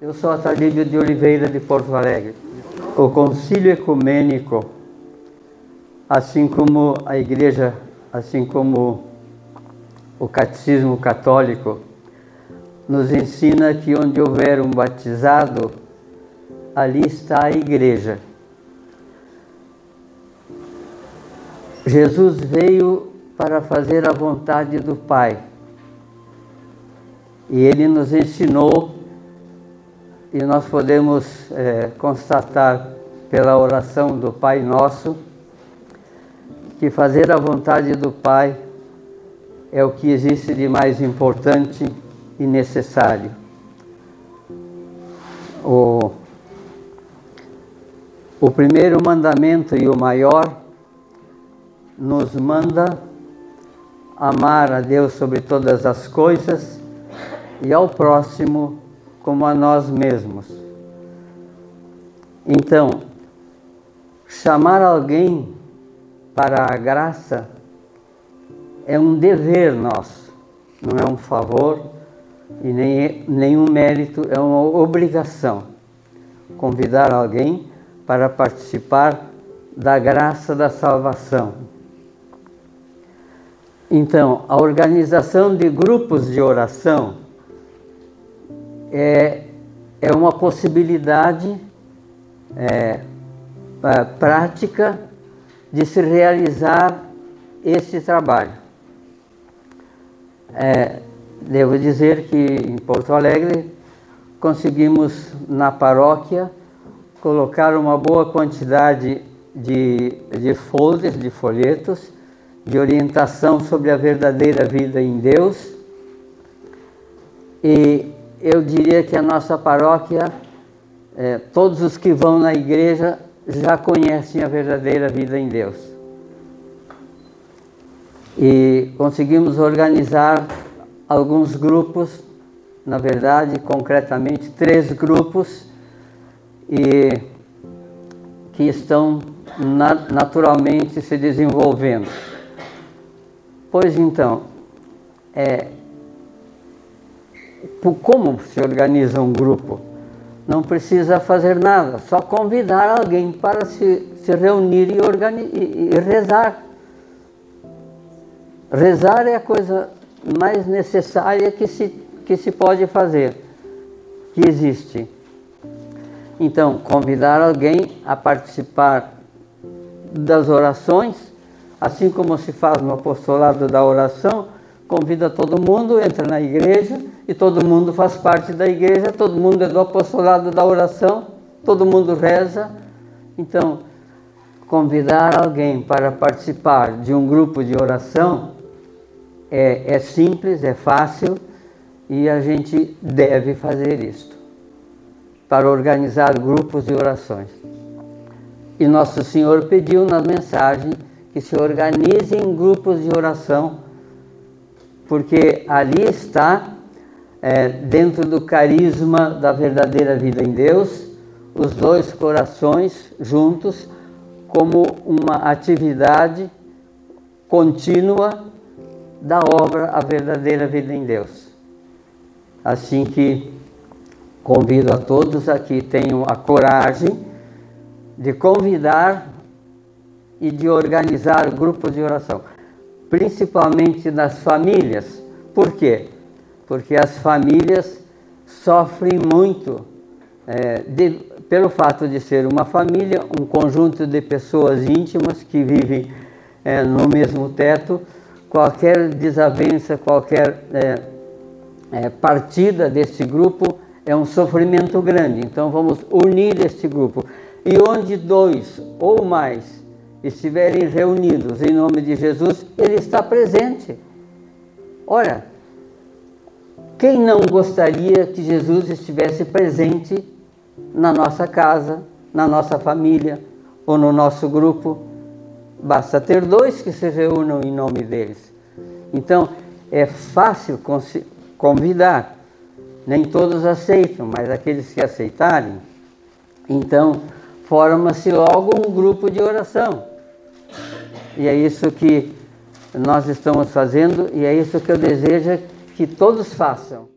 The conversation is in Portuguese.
Eu sou Atalídio de Oliveira de Porto Alegre. O Concílio Ecumênico, assim como a Igreja, assim como o Catecismo Católico, nos ensina que onde houver um batizado, ali está a Igreja. Jesus veio para fazer a vontade do Pai. E ele nos ensinou e nós podemos é, constatar pela oração do Pai Nosso que fazer a vontade do Pai é o que existe de mais importante e necessário. O, o primeiro mandamento e o maior nos manda amar a Deus sobre todas as coisas e ao próximo como a nós mesmos. Então, chamar alguém para a graça é um dever nosso, não é um favor e nem nenhum mérito, é uma obrigação. Convidar alguém para participar da graça da salvação. Então, a organização de grupos de oração é, é uma possibilidade é, prática de se realizar esse trabalho. É, devo dizer que em Porto Alegre conseguimos na paróquia colocar uma boa quantidade de, de folders, de folhetos, de orientação sobre a verdadeira vida em Deus. E eu diria que a nossa paróquia, é, todos os que vão na igreja já conhecem a verdadeira vida em Deus. E conseguimos organizar alguns grupos, na verdade, concretamente três grupos, e que estão naturalmente se desenvolvendo. Pois então, é, como se organiza um grupo? Não precisa fazer nada, só convidar alguém para se, se reunir e, e, e rezar. Rezar é a coisa mais necessária que se, que se pode fazer, que existe. Então, convidar alguém a participar das orações, assim como se faz no apostolado da oração, convida todo mundo, entra na igreja e todo mundo faz parte da igreja, todo mundo é do apostolado da oração, todo mundo reza. Então, convidar alguém para participar de um grupo de oração é, é simples, é fácil e a gente deve fazer isto para organizar grupos de orações. E Nosso Senhor pediu na mensagem que se organizem grupos de oração porque ali está, é, dentro do carisma da verdadeira vida em Deus, os dois corações juntos, como uma atividade contínua da obra A Verdadeira Vida em Deus. Assim que convido a todos a que tenham a coragem de convidar e de organizar grupos de oração principalmente nas famílias. Por quê? Porque as famílias sofrem muito é, de, pelo fato de ser uma família, um conjunto de pessoas íntimas que vivem é, no mesmo teto. Qualquer desavença, qualquer é, é partida desse grupo é um sofrimento grande. Então vamos unir este grupo. E onde dois ou mais estiverem reunidos em nome de Jesus, Ele está presente. Ora, quem não gostaria que Jesus estivesse presente na nossa casa, na nossa família ou no nosso grupo? Basta ter dois que se reúnam em nome deles. Então, é fácil convidar. Nem todos aceitam, mas aqueles que aceitarem, então forma-se logo um grupo de oração. E é isso que nós estamos fazendo e é isso que eu desejo que todos façam.